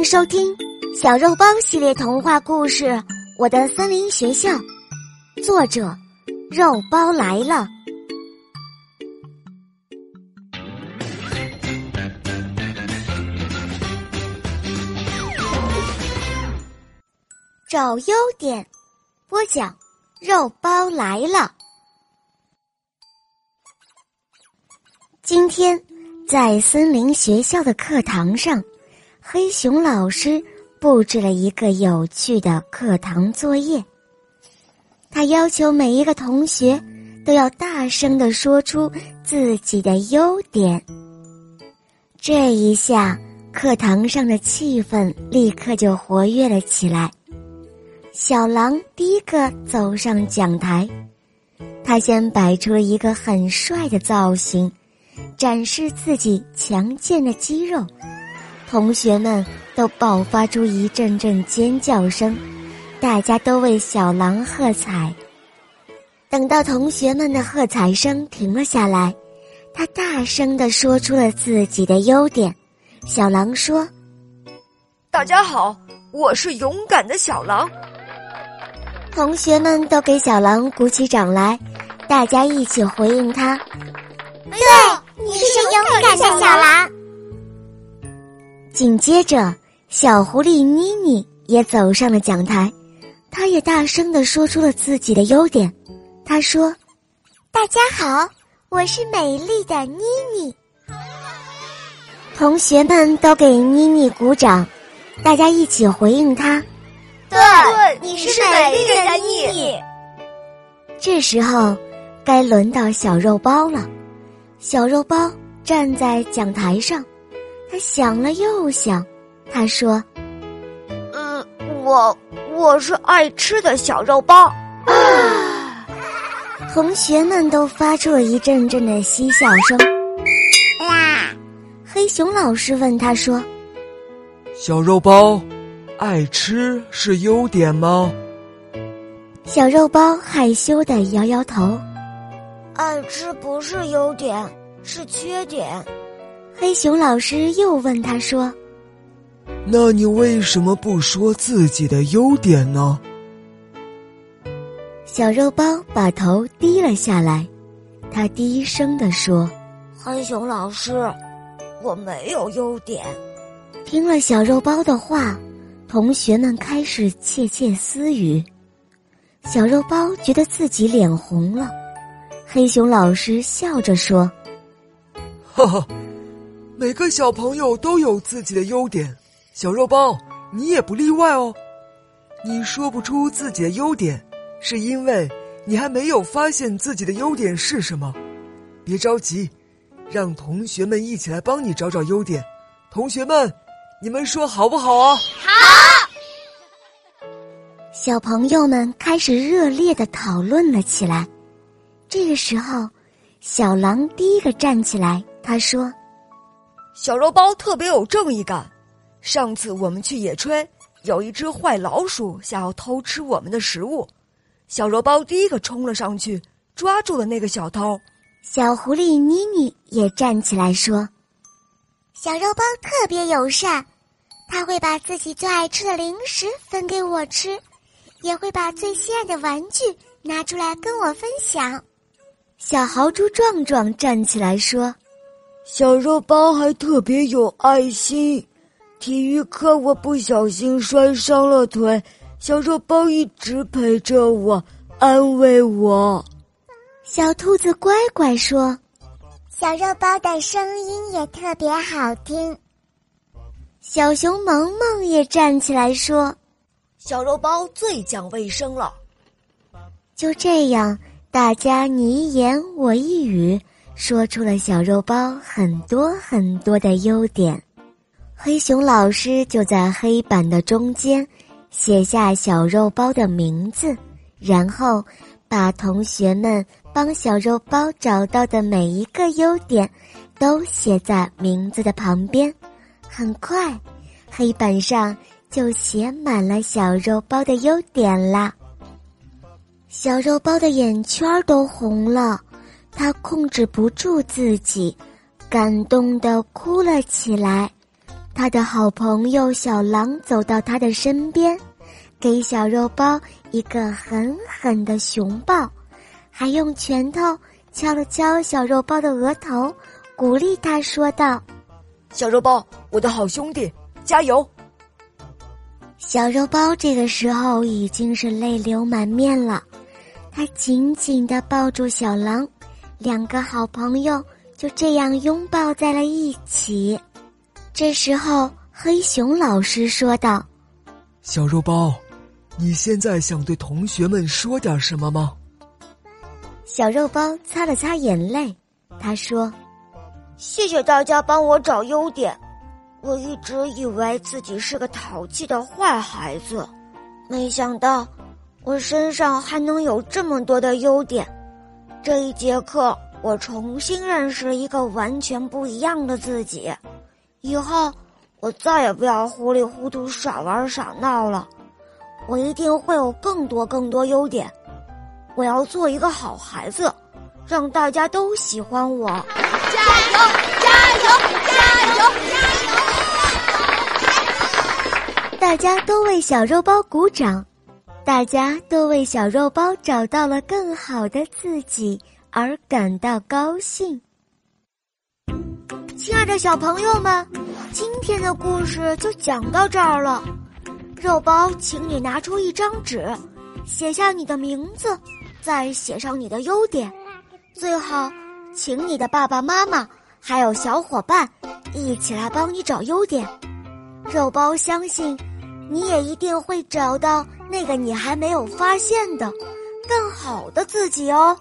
迎收听《小肉包系列童话故事》。我的森林学校，作者：肉包来了。找优点，播讲：肉包来了。今天在森林学校的课堂上。黑熊老师布置了一个有趣的课堂作业。他要求每一个同学都要大声的说出自己的优点。这一下，课堂上的气氛立刻就活跃了起来。小狼第一个走上讲台，他先摆出了一个很帅的造型，展示自己强健的肌肉。同学们都爆发出一阵阵尖叫声，大家都为小狼喝彩。等到同学们的喝彩声停了下来，他大声地说出了自己的优点。小狼说：“大家好，我是勇敢的小狼。”同学们都给小狼鼓起掌来，大家一起回应他：“对，你是勇敢的小狼。”紧接着，小狐狸妮妮也走上了讲台，她也大声的说出了自己的优点。她说：“大家好，我是美丽的妮妮。”同学们都给妮妮鼓掌，大家一起回应她：“对，你是美丽的妮妮。”这时候，该轮到小肉包了。小肉包站在讲台上。他想了又想，他说：“嗯，我我是爱吃的小肉包。”啊！同学们都发出了一阵阵的嬉笑声。哇！黑熊老师问他说：“小肉包，爱吃是优点吗？”小肉包害羞的摇摇头：“爱吃不是优点，是缺点。”黑熊老师又问他说：“那你为什么不说自己的优点呢？”小肉包把头低了下来，他低声地说：“黑熊老师，我没有优点。”听了小肉包的话，同学们开始窃窃私语。小肉包觉得自己脸红了，黑熊老师笑着说：“哈哈。”每个小朋友都有自己的优点，小肉包，你也不例外哦。你说不出自己的优点，是因为你还没有发现自己的优点是什么。别着急，让同学们一起来帮你找找优点。同学们，你们说好不好啊？好。小朋友们开始热烈的讨论了起来。这个时候，小狼第一个站起来，他说。小肉包特别有正义感。上次我们去野炊，有一只坏老鼠想要偷吃我们的食物，小肉包第一个冲了上去，抓住了那个小偷。小狐狸妮妮也站起来说：“小肉包特别友善，他会把自己最爱吃的零食分给我吃，也会把最心爱的玩具拿出来跟我分享。”小豪猪壮壮站起来说。小肉包还特别有爱心，体育课我不小心摔伤了腿，小肉包一直陪着我，安慰我。小兔子乖乖说：“小肉包的声音也特别好听。”小熊萌萌也站起来说：“小肉包最讲卫生了。”就这样，大家你一言我一语。说出了小肉包很多很多的优点，黑熊老师就在黑板的中间写下小肉包的名字，然后把同学们帮小肉包找到的每一个优点都写在名字的旁边。很快，黑板上就写满了小肉包的优点啦。小肉包的眼圈都红了。他控制不住自己，感动的哭了起来。他的好朋友小狼走到他的身边，给小肉包一个狠狠的熊抱，还用拳头敲了敲小肉包的额头，鼓励他说道：“小肉包，我的好兄弟，加油！”小肉包这个时候已经是泪流满面了，他紧紧的抱住小狼，两个好朋友就这样拥抱在了一起。这时候，黑熊老师说道：“小肉包，你现在想对同学们说点什么吗？”小肉包擦了擦眼泪，他说：“谢谢大家帮我找优点。”我一直以为自己是个淘气的坏孩子，没想到我身上还能有这么多的优点。这一节课，我重新认识了一个完全不一样的自己。以后，我再也不要糊里糊涂耍玩耍闹了。我一定会有更多更多优点。我要做一个好孩子，让大家都喜欢我。加油！加油！加油！加油！大家都为小肉包鼓掌，大家都为小肉包找到了更好的自己而感到高兴。亲爱的小朋友们，今天的故事就讲到这儿了。肉包，请你拿出一张纸，写下你的名字，再写上你的优点，最好请你的爸爸妈妈还有小伙伴一起来帮你找优点。肉包相信。你也一定会找到那个你还没有发现的更好的自己哦。